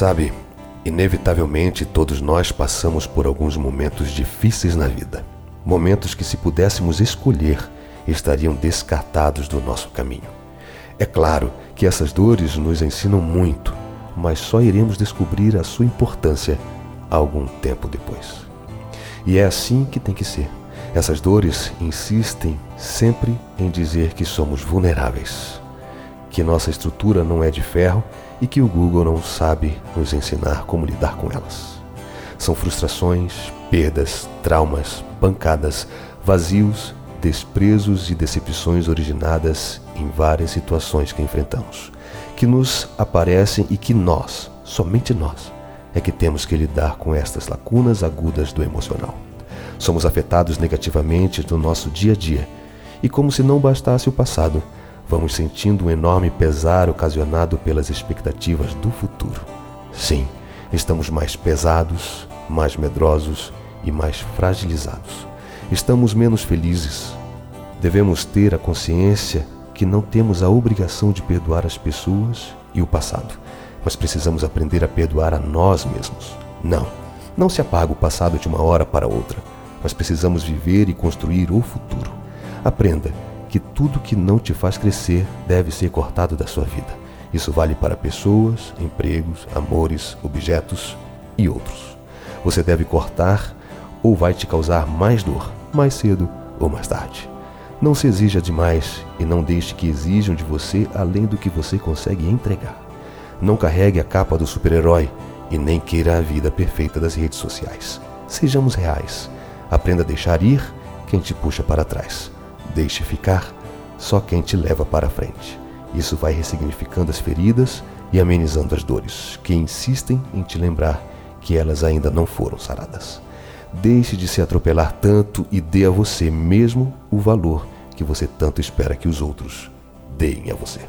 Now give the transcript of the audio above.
Sabe, inevitavelmente todos nós passamos por alguns momentos difíceis na vida. Momentos que, se pudéssemos escolher, estariam descartados do nosso caminho. É claro que essas dores nos ensinam muito, mas só iremos descobrir a sua importância algum tempo depois. E é assim que tem que ser. Essas dores insistem sempre em dizer que somos vulneráveis, que nossa estrutura não é de ferro e que o Google não sabe nos ensinar como lidar com elas. São frustrações, perdas, traumas, pancadas, vazios, desprezos e decepções originadas em várias situações que enfrentamos, que nos aparecem e que nós, somente nós, é que temos que lidar com estas lacunas agudas do emocional. Somos afetados negativamente no nosso dia a dia e, como se não bastasse o passado, vamos sentindo um enorme pesar ocasionado pelas expectativas do futuro. Sim, estamos mais pesados, mais medrosos e mais fragilizados. Estamos menos felizes. Devemos ter a consciência que não temos a obrigação de perdoar as pessoas e o passado, mas precisamos aprender a perdoar a nós mesmos. Não, não se apaga o passado de uma hora para outra, mas precisamos viver e construir o futuro. Aprenda que tudo que não te faz crescer deve ser cortado da sua vida. Isso vale para pessoas, empregos, amores, objetos e outros. Você deve cortar ou vai te causar mais dor, mais cedo ou mais tarde. Não se exija demais e não deixe que exijam de você além do que você consegue entregar. Não carregue a capa do super-herói e nem queira a vida perfeita das redes sociais. Sejamos reais. Aprenda a deixar ir quem te puxa para trás. Deixe ficar só quem te leva para frente. Isso vai ressignificando as feridas e amenizando as dores que insistem em te lembrar que elas ainda não foram saradas. Deixe de se atropelar tanto e dê a você mesmo o valor que você tanto espera que os outros deem a você.